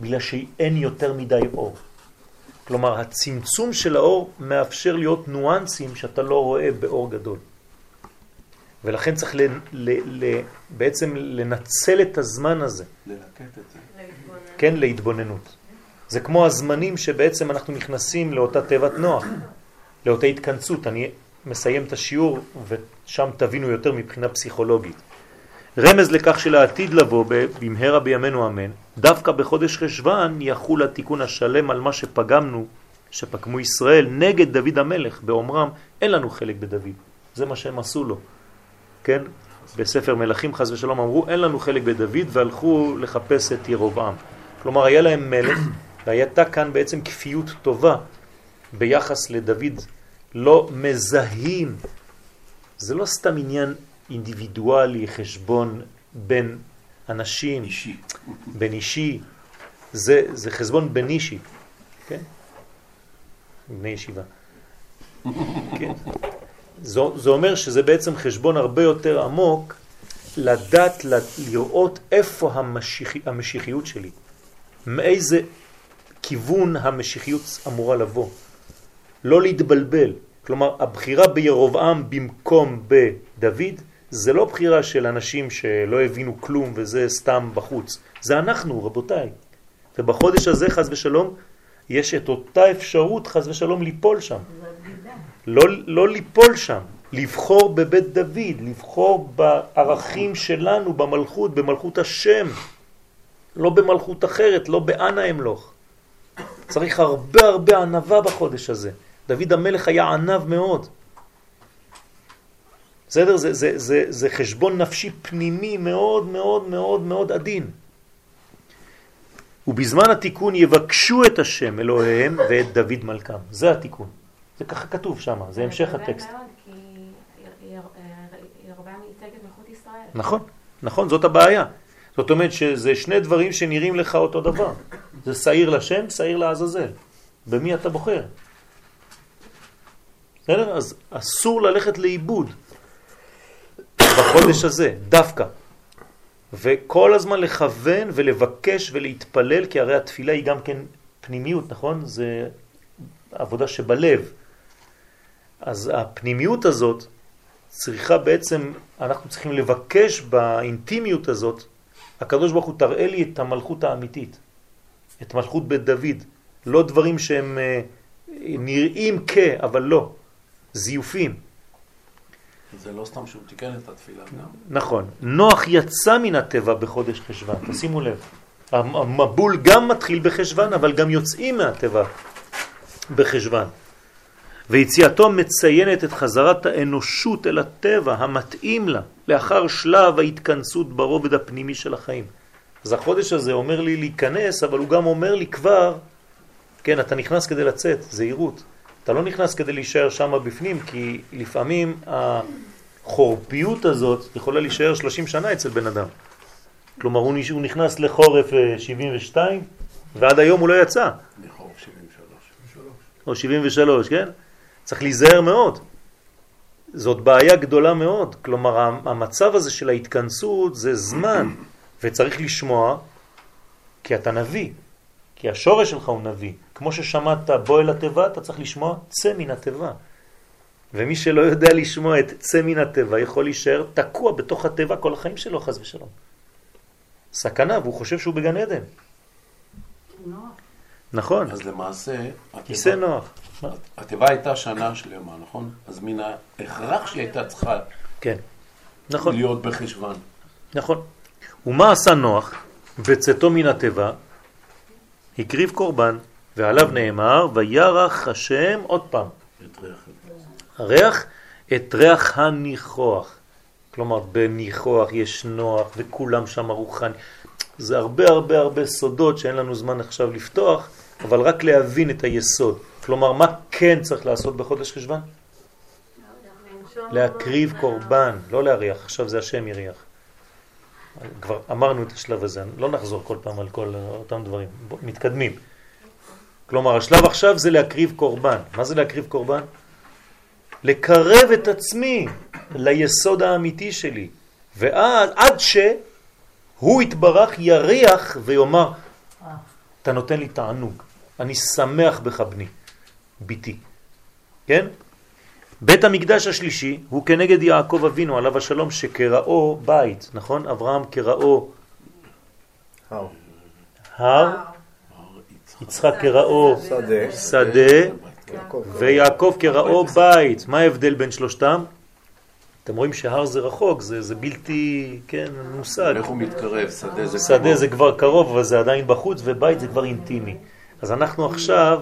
בגלל שאין יותר מדי אור. כלומר, הצמצום של האור מאפשר להיות ניואנסים שאתה לא רואה באור גדול. ולכן צריך ל, ל, ל, בעצם לנצל את הזמן הזה, ללקט את זה. כן, להתבוננות. זה כמו הזמנים שבעצם אנחנו נכנסים לאותה תיבת נוח, לאותה התכנסות. אני מסיים את השיעור ושם תבינו יותר מבחינה פסיכולוגית. רמז לכך שלעתיד לבוא במהרה בימינו אמן, דווקא בחודש חשוון יחול התיקון השלם על מה שפגמנו, שפגמו ישראל נגד דוד המלך באומרם אין לנו חלק בדוד. זה מה שהם עשו לו. כן? בספר מלכים חס ושלום אמרו אין לנו חלק בדוד והלכו לחפש את ירובעם. כלומר היה להם מלך והייתה כאן בעצם כפיות טובה ביחס לדוד. לא מזהים, זה לא סתם עניין אינדיבידואלי, חשבון בין אנשים, אישי. בין אישי, זה, זה חשבון בין אישי, כן? בני ישיבה. כן. זה, זה אומר שזה בעצם חשבון הרבה יותר עמוק לדעת, לראות איפה המשיח, המשיחיות שלי, מאיזה כיוון המשיחיות אמורה לבוא. לא להתבלבל. כלומר, הבחירה בירובעם במקום בדוד זה לא בחירה של אנשים שלא הבינו כלום וזה סתם בחוץ. זה אנחנו, רבותיי. ובחודש הזה, חז ושלום, יש את אותה אפשרות, חז ושלום, ליפול שם. לא, לא ליפול שם, לבחור בבית דוד, לבחור בערכים שלנו, במלכות, במלכות השם, לא במלכות אחרת, לא באנה אמלוך. צריך הרבה הרבה ענבה בחודש הזה. דוד המלך היה ענב מאוד. בסדר? זה, זה, זה, זה חשבון נפשי פנימי מאוד מאוד מאוד מאוד עדין. ובזמן התיקון יבקשו את השם אלוהיהם ואת דוד מלכם. זה התיקון. זה ככה כתוב שם, זה המשך הטקסט. מאוד, כי יר- יר- ירבעם ייצג את מלכות ישראל. נכון, נכון, זאת הבעיה. זאת אומרת שזה שני דברים שנראים לך אותו דבר. זה שעיר לשם, שעיר לעזאזל. במי אתה בוחר? בסדר? אז אסור ללכת לאיבוד בחודש הזה, דווקא. וכל הזמן לכוון ולבקש ולהתפלל, כי הרי התפילה היא גם כן פנימיות, נכון? זה עבודה שבלב. אז הפנימיות הזאת צריכה בעצם, אנחנו צריכים לבקש באינטימיות הזאת הקדוש ברוך הוא תראה לי את המלכות האמיתית, את מלכות בית דוד, לא דברים שהם אה, נראים כ, אבל לא, זיופים. זה לא סתם שהוא תיקן את התפילה גם. נכון. נוח יצא מן הטבע בחודש חשבן, תשימו לב. המבול גם מתחיל בחשבן, אבל גם יוצאים מהטבע בחשבן. ויציאתו מציינת את חזרת האנושות אל הטבע המתאים לה, לאחר שלב ההתכנסות ברובד הפנימי של החיים. אז החודש הזה אומר לי להיכנס, אבל הוא גם אומר לי כבר, כן, אתה נכנס כדי לצאת, זהירות. אתה לא נכנס כדי להישאר שם בפנים, כי לפעמים החורפיות הזאת יכולה להישאר 30 שנה אצל בן אדם. כלומר, הוא נכנס לחורף 72, אה, ועד היום הוא לא יצא. לחורף 73. או 73, כן? צריך להיזהר מאוד. זאת בעיה גדולה מאוד. כלומר, המצב הזה של ההתכנסות זה זמן, וצריך לשמוע, כי אתה נביא, כי השורש שלך הוא נביא. כמו ששמעת בוא אל התיבה, אתה צריך לשמוע צא מן התיבה. ומי שלא יודע לשמוע את צא מן התיבה יכול להישאר תקוע בתוך התיבה כל החיים שלו, חז ושלום. סכנה, והוא חושב שהוא בגן עדן. נכון. אז למעשה... כיסא נוח. התיבה הייתה שנה שלמה, נכון? אז מן ההכרח שהיא הייתה צריכה כן, נכון. להיות בחשבן. נכון. ומה עשה נוח בצאתו מן התיבה? הקריב קורבן, ועליו נאמר, וירח השם עוד פעם. הריח, את ריח הניחוח. כלומר, בניחוח יש נוח וכולם שם רוחני. זה הרבה הרבה הרבה סודות שאין לנו זמן עכשיו לפתוח, אבל רק להבין את היסוד. כלומר, מה כן צריך לעשות בחודש חשבן? להקריב קורבן, לא להריח, עכשיו זה השם יריח. כבר אמרנו את השלב הזה, לא נחזור כל פעם על כל אותם דברים, מתקדמים. כלומר, השלב עכשיו זה להקריב קורבן. מה זה להקריב קורבן? לקרב את עצמי ליסוד האמיתי שלי. ואז, עד שהוא יתברך, יריח ויאמר, אתה נותן לי תענוג, אני שמח בך בני, ביתי. כן? בית המקדש השלישי הוא כנגד יעקב אבינו עליו השלום שקראו בית, נכון? אברהם קראו הר, הר, יצחק קראו שדה, שדה, יעקב. ויעקב קראו בית. מה ההבדל בין שלושתם? אתם רואים שהר זה רחוק, זה, זה בלתי, כן, מושג. איך הוא מתקרב? שדה זה שדה קרוב. זה כבר קרוב, אבל זה עדיין בחוץ, ובית זה כבר אינטימי. אז אנחנו עכשיו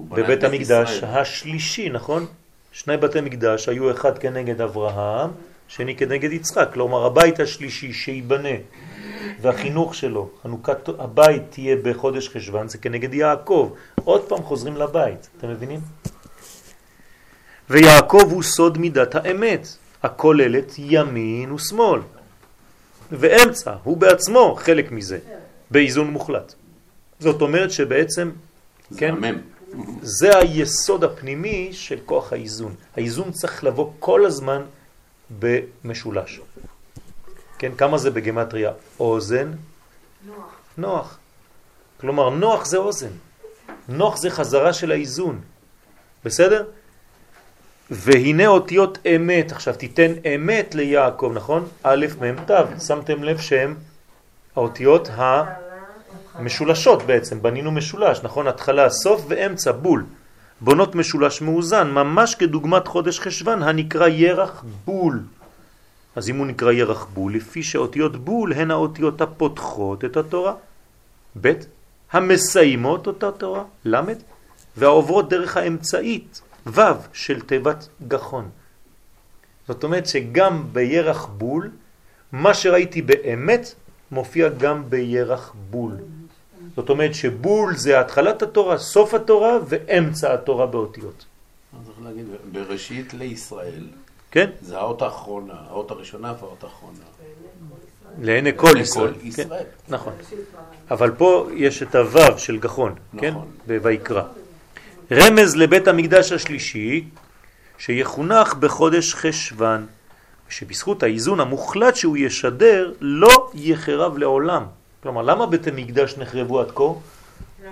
בבית בית המקדש ישראל. השלישי, נכון? שני בתי מקדש היו אחד כנגד אברהם, שני כנגד יצחק. כלומר, הבית השלישי שיבנה, והחינוך שלו, חנוכת הבית תהיה בחודש חשבן, זה כנגד יעקב. עוד פעם חוזרים לבית, אתם מבינים? ויעקב הוא סוד מידת האמת, הכוללת ימין ושמאל. ואמצע, הוא בעצמו חלק מזה, באיזון מוחלט. זאת אומרת שבעצם, זה כן, המם. זה היסוד הפנימי של כוח האיזון. האיזון צריך לבוא כל הזמן במשולש. כן, כמה זה בגמטריה? אוזן? נוח. נוח. כלומר, נוח זה אוזן. נוח זה חזרה של האיזון. בסדר? והנה אותיות אמת. עכשיו תיתן אמת ליעקב, נכון? א', מ', ת'. שמתם לב שהם האותיות המשולשות בעצם. בנינו משולש, נכון? התחלה, סוף ואמצע, בול. בונות משולש מאוזן, ממש כדוגמת חודש חשבן הנקרא ירח בול. אז אם הוא נקרא ירח בול, לפי שאותיות בול הן האותיות הפותחות את התורה. ב' המסיימות אותה תורה, ל' והעוברות דרך האמצעית, ו' של תיבת גחון. זאת אומרת שגם בירח בול, מה שראיתי באמת מופיע גם בירח בול. זאת אומרת שבול זה התחלת התורה, סוף התורה ואמצע התורה באותיות. צריך להגיד, בראשית לישראל, כן? זה האות האחרונה, האות הראשונה והאות האחרונה. לעיני כל ישראל. כן, ישראל. נכון. אבל פה יש את הוו של גחון, כן? נכון. בויקרא. רמז לבית המקדש השלישי, שיחונך בחודש חשבן, שבזכות האיזון המוחלט שהוא ישדר, לא יחרב לעולם. כלומר, למה בית המקדש נחרבו עד כה? לא.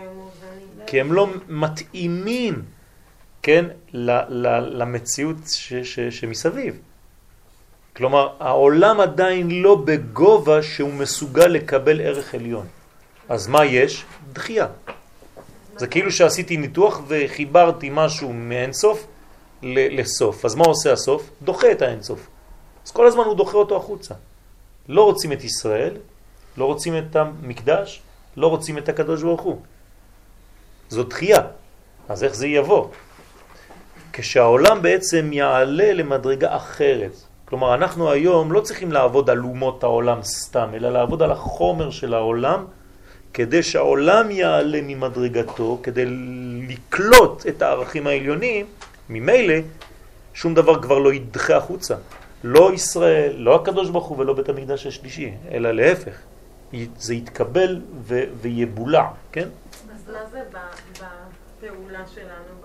כי הם לא מתאימים, כן, ל- ל- למציאות ש- ש- שמסביב. כלומר, העולם עדיין לא בגובה שהוא מסוגל לקבל ערך עליון. אז מה יש? דחייה. זה כאילו שעשיתי ניתוח וחיברתי משהו מאינסוף לסוף. אז מה עושה הסוף? דוחה את האינסוף. אז כל הזמן הוא דוחה אותו החוצה. לא רוצים את ישראל, לא רוצים את המקדש, לא רוצים את הקדוש ברוך הוא. זו דחייה. אז איך זה יבוא? כשהעולם בעצם יעלה למדרגה אחרת. כלומר, אנחנו היום לא צריכים לעבוד על אומות העולם סתם, אלא לעבוד על החומר של העולם, כדי שהעולם יעלה ממדרגתו, כדי לקלוט את הערכים העליונים, ממילא שום דבר כבר לא ידחה החוצה. לא ישראל, לא הקדוש ברוך הוא ולא בית המקדש השלישי, אלא להפך. זה יתקבל ו- ויבולע, כן? אז מה זה בפעולה שלנו?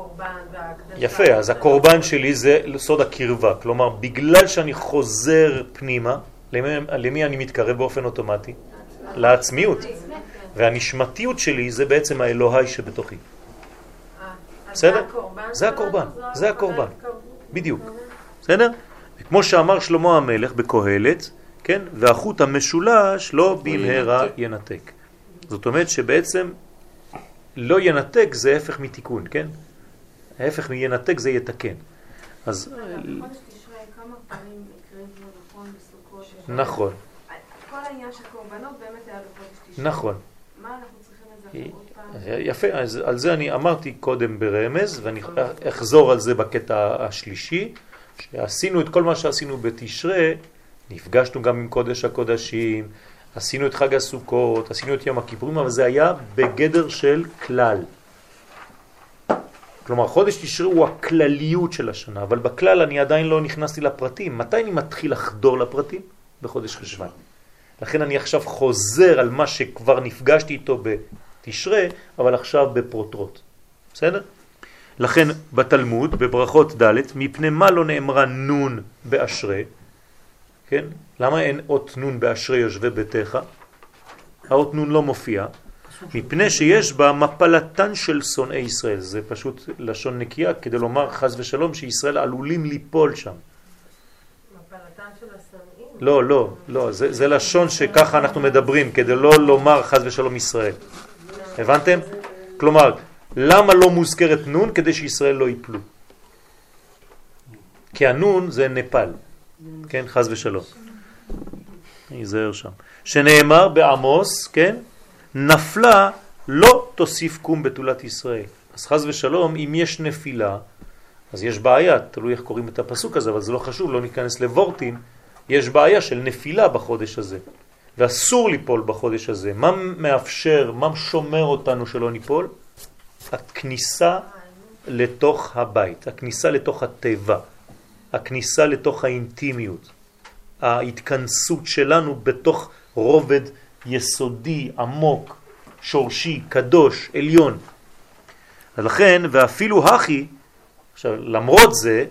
הקורבן וההקדשה? יפה, אז הקורבן שלי זה סוד הקרבה. כלומר, בגלל שאני חוזר פנימה, למי, למי אני מתקרב באופן אוטומטי? לעצמיות. והנשמתיות שלי זה בעצם האלוהי שבתוכי. אה, בסדר? זה? הקורבן, זה הקורבן. קורבן. בדיוק. בסדר? וכמו שאמר שלמה המלך בקהלת, כן? והחוט המשולש לא במהרה ינתק. זאת אומרת שבעצם לא ינתק זה הפך מתיקון, כן? ההפך מינתק זה יתקן. אז הקריבו נכון? נכון, כל העניין של קורבנות באמת היה בחודש תשרי. נכון. מה אנחנו צריכים את זה עוד פעם? יפה, אז על זה אני אמרתי קודם ברמז, ואני אחזור על זה בקטע השלישי, שעשינו את כל מה שעשינו בתשרה, נפגשנו גם עם קודש הקודשים, עשינו את חג הסוכות, עשינו את יום הכיפורים, אבל זה היה בגדר של כלל. כלומר, חודש תשרה הוא הכלליות של השנה, אבל בכלל אני עדיין לא נכנסתי לפרטים. מתי אני מתחיל לחדור לפרטים? בחודש חשבן. לכן אני עכשיו חוזר על מה שכבר נפגשתי איתו בתשרה, אבל עכשיו בפרוטרוט. בסדר? לכן בתלמוד, בברכות ד', מפני מה לא נאמרה נון באשרי? כן? למה אין אות נון באשרי יושבי ביתך? האות נון לא מופיע, מפני שיש בה מפלתן של שונאי ישראל. זה פשוט לשון נקייה כדי לומר חז ושלום שישראל עלולים ליפול שם. מפלתן של השונאים? לא, לא, לא, זה, זה לשון שככה אנחנו מדברים, כדי לא לומר חז ושלום ישראל. הבנתם? כלומר, למה לא מוזכרת נון? כדי שישראל לא ייפלו. כי הנון זה נפל, כן? חז ושלום. ייזהר שם. שנאמר בעמוס, כן? נפלה לא תוסיף קום בתולת ישראל. אז חז ושלום, אם יש נפילה, אז יש בעיה, תלוי איך קוראים את הפסוק הזה, אבל זה לא חשוב, לא ניכנס לוורטין, יש בעיה של נפילה בחודש הזה, ואסור ליפול בחודש הזה. מה מאפשר, מה שומר אותנו שלא ניפול? הכניסה לתוך הבית, הכניסה לתוך הטבע, הכניסה לתוך האינטימיות, ההתכנסות שלנו בתוך רובד יסודי, עמוק, שורשי, קדוש, עליון. ולכן, ואפילו הכי, עכשיו, למרות זה,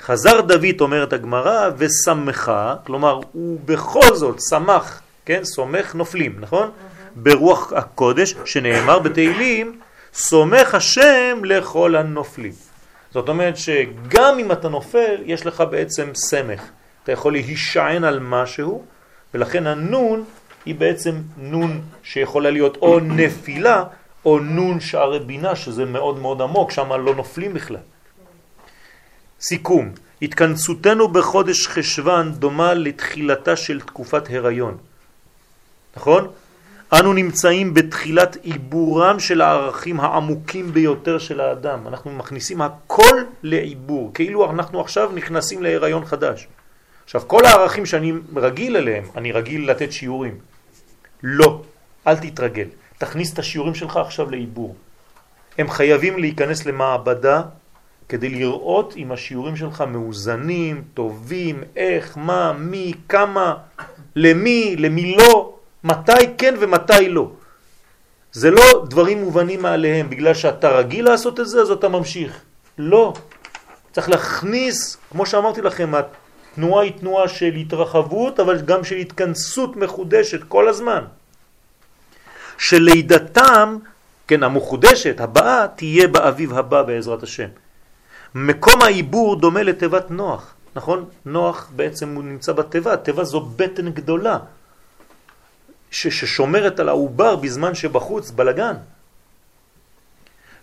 חזר דוד, אומרת הגמרא, ושמחה, כלומר, הוא בכל זאת שמח, כן, סומך נופלים, נכון? ברוח הקודש, שנאמר בתהילים, סומך השם לכל הנופלים. זאת אומרת שגם אם אתה נופל, יש לך בעצם סמך. אתה יכול להישען על משהו, ולכן הנון היא בעצם נון שיכולה להיות או נפילה, או נון שערי בינה, שזה מאוד מאוד עמוק, שם לא נופלים בכלל. סיכום, התכנסותנו בחודש חשבן דומה לתחילתה של תקופת הריון. נכון? אנו נמצאים בתחילת עיבורם של הערכים העמוקים ביותר של האדם. אנחנו מכניסים הכל לעיבור, כאילו אנחנו עכשיו נכנסים להיריון חדש. עכשיו, כל הערכים שאני רגיל אליהם, אני רגיל לתת שיעורים. לא, אל תתרגל. תכניס את השיעורים שלך עכשיו לעיבור. הם חייבים להיכנס למעבדה כדי לראות אם השיעורים שלך מאוזנים, טובים, איך, מה, מי, כמה, למי, למי לא, מתי כן ומתי לא. זה לא דברים מובנים מעליהם, בגלל שאתה רגיל לעשות את זה, אז אתה ממשיך. לא. צריך להכניס, כמו שאמרתי לכם, התנועה היא תנועה של התרחבות, אבל גם של התכנסות מחודשת כל הזמן. שלידתם, כן, המחודשת, הבאה, תהיה באביב הבא בעזרת השם. מקום העיבור דומה לתיבת נוח. נכון? נוח בעצם הוא נמצא בתיבה, התיבה זו בטן גדולה ש- ששומרת על העובר בזמן שבחוץ בלגן.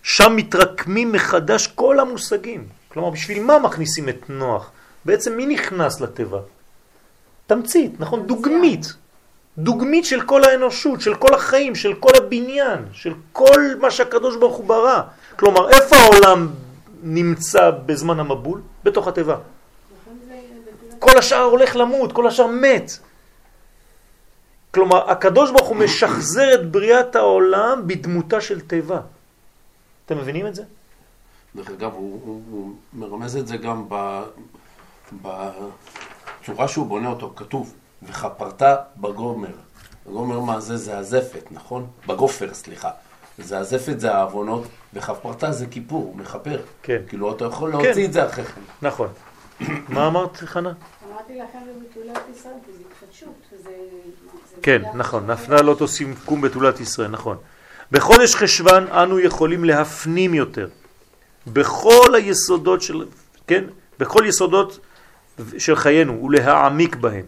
שם מתרקמים מחדש כל המושגים. כלומר, בשביל מה מכניסים את נוח? בעצם מי נכנס לתיבה? תמצית, נכון? דוגמית. דוגמית של כל האנושות, של כל החיים, של כל הבניין, של כל מה שהקדוש ברוך הוא ברא. כלומר, איפה העולם נמצא בזמן המבול? בתוך התיבה. כל השאר הולך למות, כל השאר מת. כלומר, הקדוש ברוך הוא משחזר את בריאת העולם בדמותה של תיבה. אתם מבינים את זה? דרך אגב, הוא, הוא, הוא מרמז את זה גם ב, בצורה שהוא בונה אותו, כתוב, וכפרת בגומר. בגומר מה זה? זה הזפת, נכון? בגופר, סליחה. זה הזפת, זה העוונות, וכפרת זה כיפור, הוא מכפר. כן. כאילו, אתה יכול להוציא כן. את זה אחרי כן. נכון. מה אמרת, חנה? אמרתי לכם בביטולת ישראל, כי זה התחדשות. זה... כן. נכון, נפנה לא תושים קום בתולת ישראל, נכון. בחודש חשבן אנו יכולים להפנים יותר בכל היסודות של, כן, בכל יסודות של חיינו ולהעמיק בהם.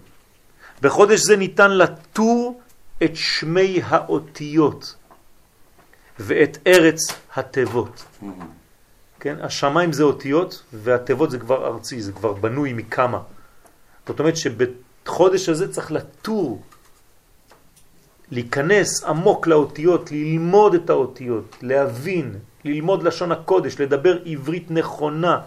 בחודש זה ניתן לטור את שמי האותיות ואת ארץ התיבות. כן, השמיים זה אותיות והתיבות זה כבר ארצי, זה כבר בנוי מכמה. זאת אומרת שבחודש הזה צריך לטור להיכנס עמוק לאותיות, ללמוד את האותיות, להבין, ללמוד לשון הקודש, לדבר עברית נכונה,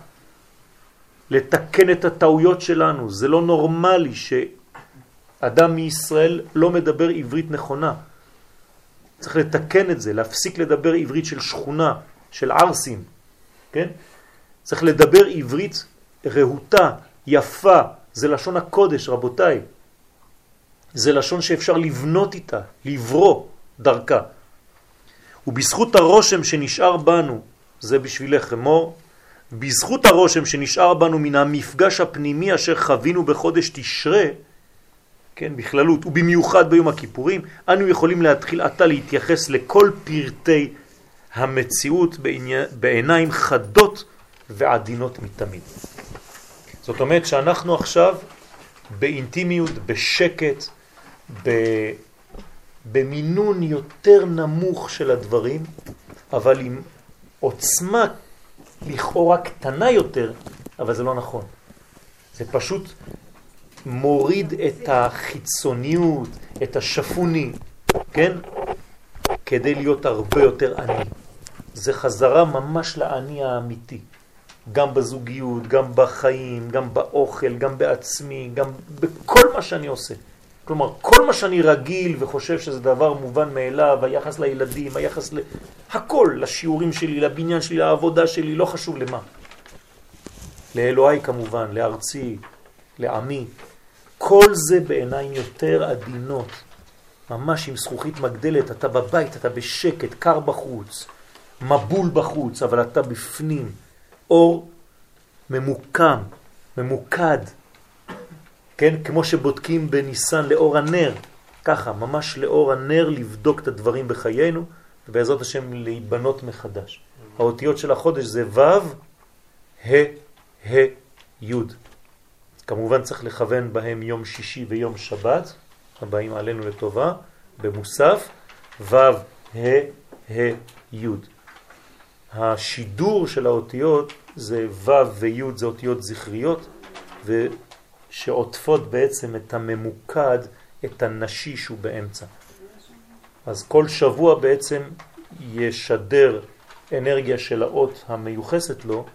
לתקן את הטעויות שלנו. זה לא נורמלי שאדם מישראל לא מדבר עברית נכונה. צריך לתקן את זה, להפסיק לדבר עברית של שכונה, של ערסים, כן? צריך לדבר עברית רהוטה, יפה, זה לשון הקודש, רבותיי. זה לשון שאפשר לבנות איתה, לברוא דרכה. ובזכות הרושם שנשאר בנו, זה בשבילך אמור, בזכות הרושם שנשאר בנו מן המפגש הפנימי אשר חווינו בחודש תשרה, כן, בכללות, ובמיוחד ביום הכיפורים, אנו יכולים להתחיל עתה להתייחס לכל פרטי המציאות בעיני, בעיניים חדות ועדינות מתמיד. זאת אומרת שאנחנו עכשיו באינטימיות, בשקט, ב... במינון יותר נמוך של הדברים, אבל עם עוצמה לכאורה קטנה יותר, אבל זה לא נכון. זה פשוט מוריד את החיצוניות, את השפוני, כן? כדי להיות הרבה יותר עני. זה חזרה ממש לעני האמיתי. גם בזוגיות, גם בחיים, גם באוכל, גם בעצמי, גם בכל מה שאני עושה. כלומר, כל מה שאני רגיל וחושב שזה דבר מובן מאליו, היחס לילדים, היחס ל... הכל, לשיעורים שלי, לבניין שלי, לעבודה שלי, לא חשוב למה. לאלוהי כמובן, לארצי, לעמי. כל זה בעיניים יותר עדינות, ממש עם זכוכית מגדלת, אתה בבית, אתה בשקט, קר בחוץ, מבול בחוץ, אבל אתה בפנים, אור ממוקם, ממוקד, כן? כמו שבודקים בניסן לאור הנר, ככה, ממש לאור הנר לבדוק את הדברים בחיינו, ובעזרת השם להיבנות מחדש. האותיות של החודש זה ו', ה', ה', י'. כמובן צריך לכוון בהם יום שישי ויום שבת, הבאים עלינו לטובה, במוסף, ו', ה', ה', י'. השידור של האותיות זה ו' וי' זה אותיות זכריות, שעוטפות בעצם את הממוקד, את הנשי שהוא באמצע. אז כל שבוע בעצם ישדר אנרגיה של האות המיוחסת לו.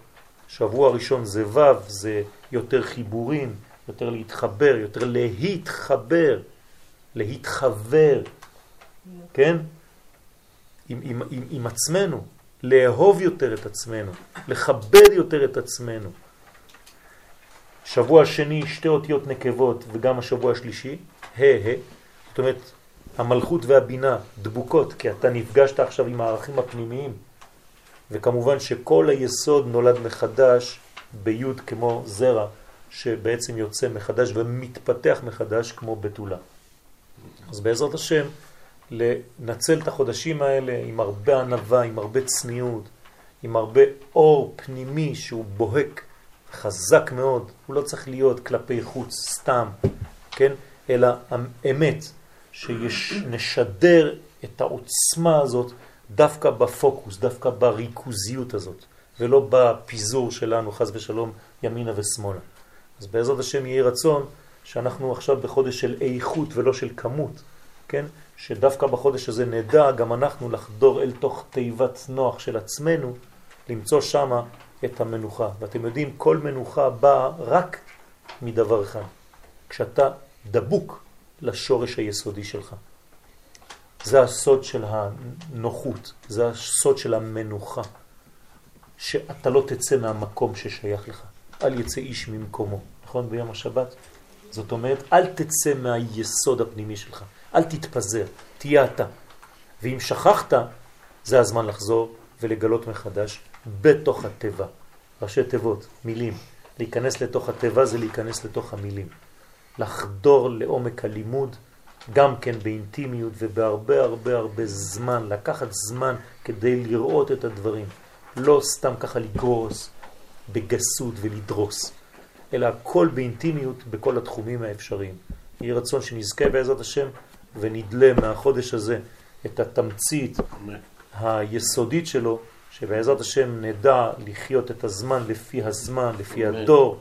שבוע ראשון זה ו', זה יותר חיבורים, יותר להתחבר, יותר להתחבר, להתחבר, כן? עם, עם, עם, עם עצמנו, לאהוב יותר את עצמנו, לכבד יותר את עצמנו. שבוע שני שתי אותיות נקבות וגם השבוע השלישי, ה' ה', זאת אומרת המלכות והבינה דבוקות, כי אתה נפגשת עכשיו עם הערכים הפנימיים, וכמובן שכל היסוד נולד מחדש ביוד כמו זרע, שבעצם יוצא מחדש ומתפתח מחדש כמו בתולה. אז בעזרת השם, לנצל את החודשים האלה עם הרבה ענבה, עם הרבה צניעות, עם הרבה אור פנימי שהוא בוהק חזק מאוד, הוא לא צריך להיות כלפי חוץ סתם, כן? אלא האמת, שנשדר את העוצמה הזאת דווקא בפוקוס, דווקא בריכוזיות הזאת, ולא בפיזור שלנו, חז ושלום, ימינה ושמאלה. אז בעזרת השם יהיה רצון שאנחנו עכשיו בחודש של איכות ולא של כמות, כן? שדווקא בחודש הזה נדע גם אנחנו לחדור אל תוך תיבת נוח של עצמנו, למצוא שמה את המנוחה. ואתם יודעים, כל מנוחה באה רק מדבר אחד, כשאתה דבוק לשורש היסודי שלך. זה הסוד של הנוחות, זה הסוד של המנוחה, שאתה לא תצא מהמקום ששייך לך. אל יצא איש ממקומו, נכון? ביום השבת. זאת אומרת, אל תצא מהיסוד הפנימי שלך, אל תתפזר, תהיה אתה. ואם שכחת, זה הזמן לחזור ולגלות מחדש בתוך הטבע. ראשי תיבות, מילים. להיכנס לתוך הטבע זה להיכנס לתוך המילים. לחדור לעומק הלימוד, גם כן באינטימיות ובהרבה הרבה הרבה זמן, לקחת זמן כדי לראות את הדברים. לא סתם ככה לגרוס בגסות ולדרוס, אלא הכל באינטימיות בכל התחומים האפשריים. יהיה רצון שנזכה בעזרת השם ונדלה מהחודש הזה את התמצית היסודית שלו, שבעזרת השם נדע לחיות את הזמן לפי הזמן, לפי הדור,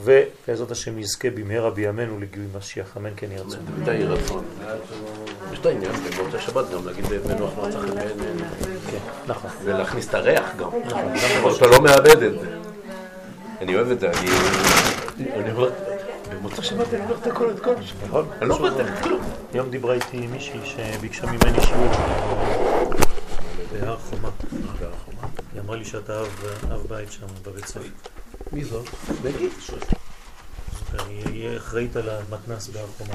ובעזרת השם נזכה במהרה בימינו לגילוי משיח, אמן כן ירצון. תמיד יהי רצון. יש את העניין באותה שבת גם להגיד בנוח לא צריך כן, נכון. ולהכניס את הריח גם. אבל אתה לא מאבד את זה. אני אוהב את זה, אני... אני אומר... במוצא שבת אני הולך את הכל, את הכל. נכון? אני לא מוותר, כלום. היום דיברה איתי מישהי שביקשה ממני שיעור בהר חומה. היא אמרה לי שאתה אב, אב בית שם בבית ספר. מי זאת? בגי. היא אחראית על המתנ"ס בהר חומה.